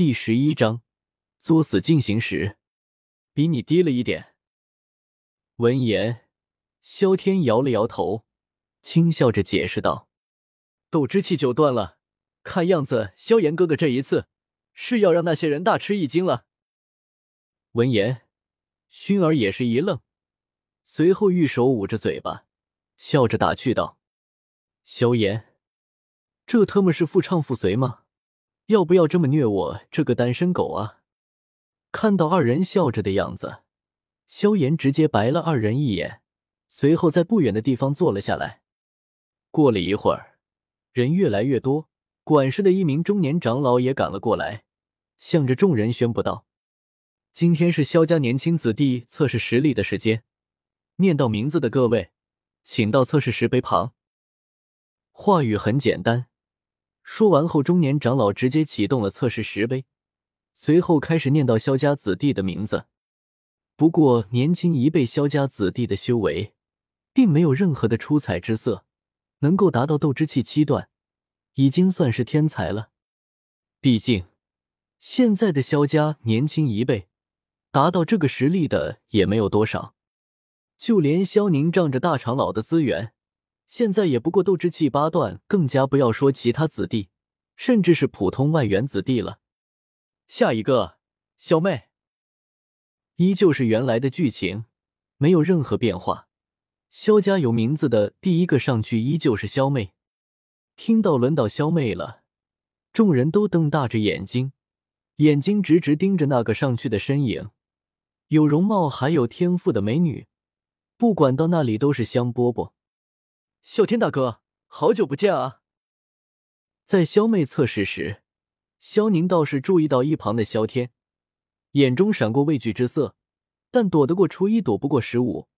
第十一章作死进行时，比你低了一点。闻言，萧天摇了摇头，轻笑着解释道：“斗之气就断了，看样子萧炎哥哥这一次是要让那些人大吃一惊了。”闻言，薰儿也是一愣，随后玉手捂着嘴巴，笑着打趣道：“萧炎，这特么是妇唱父随吗？要不要这么虐我这个单身狗啊？”看到二人笑着的样子，萧炎直接白了二人一眼，随后在不远的地方坐了下来。过了一会儿，人越来越多，管事的一名中年长老也赶了过来，向着众人宣布道。今天是萧家年轻子弟测试实力的时间，念到名字的各位，请到测试石碑旁。话语很简单，说完后，中年长老直接启动了测试石碑，随后开始念到萧家子弟的名字。不过，年轻一辈萧家子弟的修为，并没有任何的出彩之色，能够达到斗之气七段，已经算是天才了。毕竟，现在的萧家年轻一辈。达到这个实力的也没有多少，就连萧宁仗着大长老的资源，现在也不过斗之气八段，更加不要说其他子弟，甚至是普通外援子弟了。下一个，小妹，依旧是原来的剧情，没有任何变化。萧家有名字的第一个上去依旧是萧妹。听到轮到萧妹了，众人都瞪大着眼睛，眼睛直直盯着那个上去的身影。有容貌还有天赋的美女，不管到那里都是香饽饽。啸天大哥，好久不见啊！在萧妹测试时，萧宁倒是注意到一旁的萧天，眼中闪过畏惧之色，但躲得过初一，躲不过十五。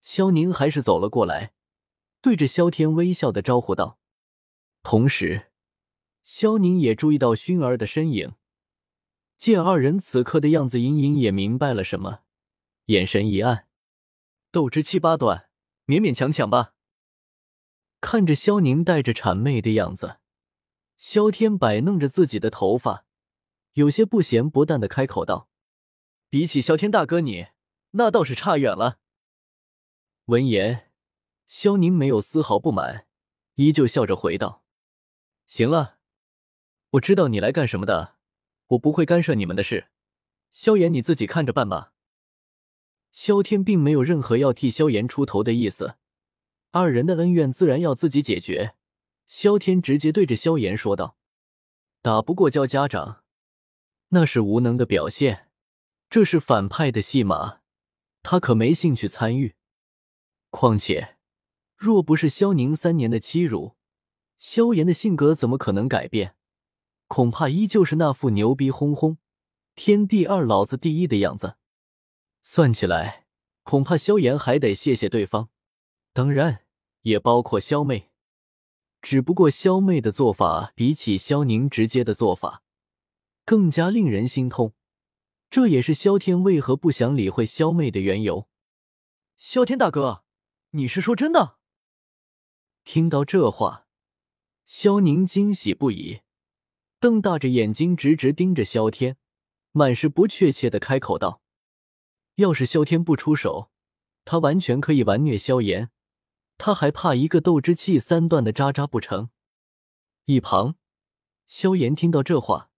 萧宁还是走了过来，对着萧天微笑的招呼道。同时，萧宁也注意到薰儿的身影。见二人此刻的样子，隐隐也明白了什么，眼神一暗，斗之七八段，勉勉强强吧。看着萧宁带着谄媚的样子，萧天摆弄着自己的头发，有些不咸不淡的开口道：“比起萧天大哥你，那倒是差远了。”闻言，萧宁没有丝毫不满，依旧笑着回道：“行了，我知道你来干什么的。”我不会干涉你们的事，萧炎你自己看着办吧。萧天并没有任何要替萧炎出头的意思，二人的恩怨自然要自己解决。萧天直接对着萧炎说道：“打不过叫家长，那是无能的表现，这是反派的戏码，他可没兴趣参与。况且，若不是萧宁三年的欺辱，萧炎的性格怎么可能改变？”恐怕依旧是那副牛逼哄哄，天地二老子第一的样子。算起来，恐怕萧炎还得谢谢对方，当然也包括萧妹。只不过萧妹的做法比起萧宁直接的做法，更加令人心痛。这也是萧天为何不想理会萧妹的缘由。萧天大哥，你是说真的？听到这话，萧宁惊喜不已。瞪大着眼睛，直直盯着萧天，满是不确切的开口道：“要是萧天不出手，他完全可以完虐萧炎，他还怕一个斗之气三段的渣渣不成？”一旁，萧炎听到这话，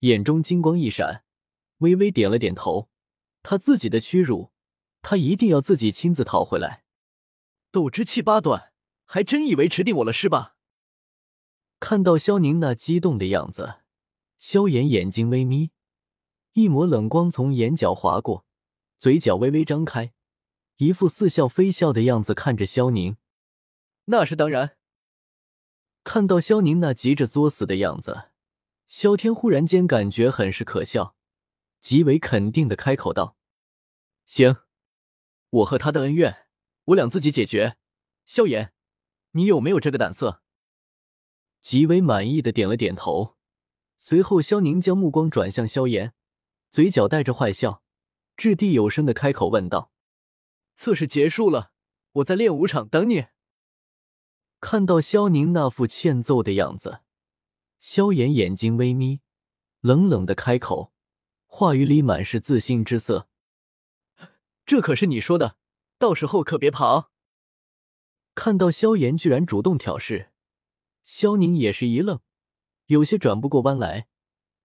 眼中金光一闪，微微点了点头。他自己的屈辱，他一定要自己亲自讨回来。斗之气八段，还真以为吃定我了是吧？看到萧宁那激动的样子，萧炎眼睛微眯，一抹冷光从眼角划过，嘴角微微张开，一副似笑非笑的样子看着萧宁。那是当然。看到萧宁那急着作死的样子，萧天忽然间感觉很是可笑，极为肯定的开口道：“行，我和他的恩怨，我俩自己解决。萧炎，你有没有这个胆色？”极为满意的点了点头，随后萧宁将目光转向萧炎，嘴角带着坏笑，掷地有声的开口问道：“测试结束了，我在练武场等你。”看到萧宁那副欠揍的样子，萧炎眼睛微眯，冷冷的开口，话语里满是自信之色：“这可是你说的，到时候可别跑！”看到萧炎居然主动挑事，萧宁也是一愣，有些转不过弯来。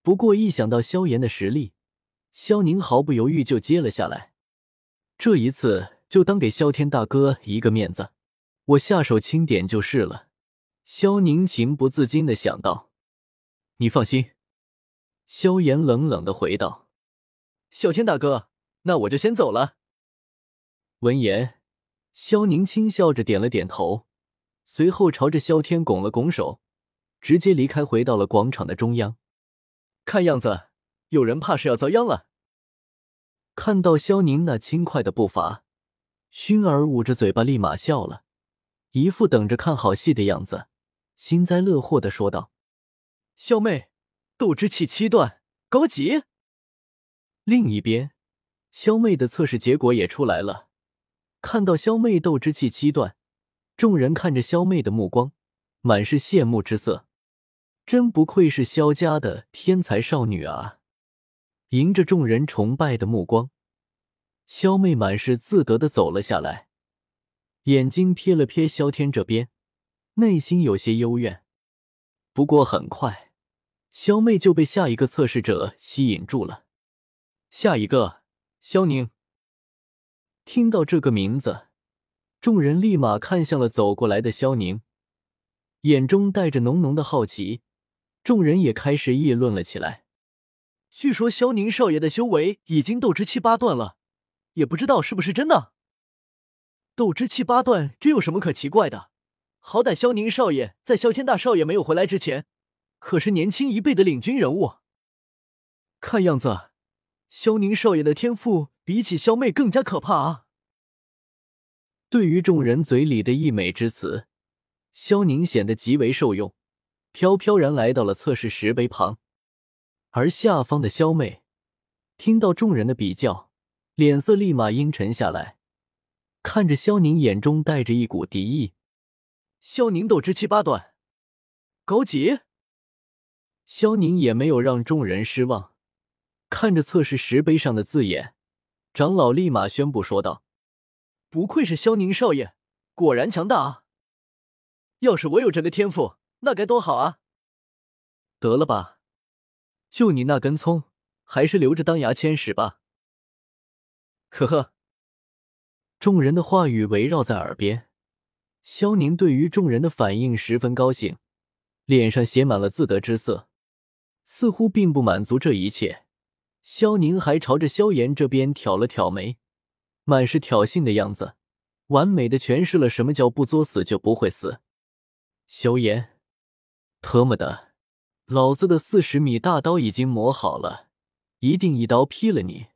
不过一想到萧炎的实力，萧宁毫不犹豫就接了下来。这一次就当给萧天大哥一个面子，我下手轻点就是了。萧宁情不自禁的想到。你放心。萧炎冷冷的回道：“萧天大哥，那我就先走了。”闻言，萧宁轻笑着点了点头，随后朝着萧天拱了拱手，直接离开，回到了广场的中央。看样子，有人怕是要遭殃了。看到萧宁那轻快的步伐，薰儿捂着嘴巴，立马笑了，一副等着看好戏的样子，幸灾乐祸的说道：“萧妹。”斗之气七段高级。另一边，萧妹的测试结果也出来了。看到萧妹斗之气七段，众人看着萧妹的目光满是羡慕之色。真不愧是萧家的天才少女啊！迎着众人崇拜的目光，萧妹满是自得的走了下来，眼睛瞥了瞥萧天这边，内心有些幽怨。不过很快。萧妹就被下一个测试者吸引住了。下一个，萧宁。听到这个名字，众人立马看向了走过来的萧宁，眼中带着浓浓的好奇。众人也开始议论了起来。据说萧宁少爷的修为已经斗之七八段了，也不知道是不是真的。斗之七八段，这有什么可奇怪的？好歹萧宁少爷在萧天大少爷没有回来之前。可是年轻一辈的领军人物，看样子，萧宁少爷的天赋比起萧妹更加可怕啊！对于众人嘴里的溢美之词，萧宁显得极为受用，飘飘然来到了测试石碑旁。而下方的萧妹听到众人的比较，脸色立马阴沉下来，看着萧宁，眼中带着一股敌意。萧宁斗之七八段，高级。萧宁也没有让众人失望，看着测试石碑上的字眼，长老立马宣布说道：“不愧是萧宁少爷，果然强大啊！要是我有这个天赋，那该多好啊！”得了吧，就你那根葱，还是留着当牙签使吧。呵呵，众人的话语围绕在耳边，萧宁对于众人的反应十分高兴，脸上写满了自得之色。似乎并不满足这一切，萧宁还朝着萧炎这边挑了挑眉，满是挑衅的样子，完美的诠释了什么叫不作死就不会死。萧炎，特么的，老子的四十米大刀已经磨好了，一定一刀劈了你！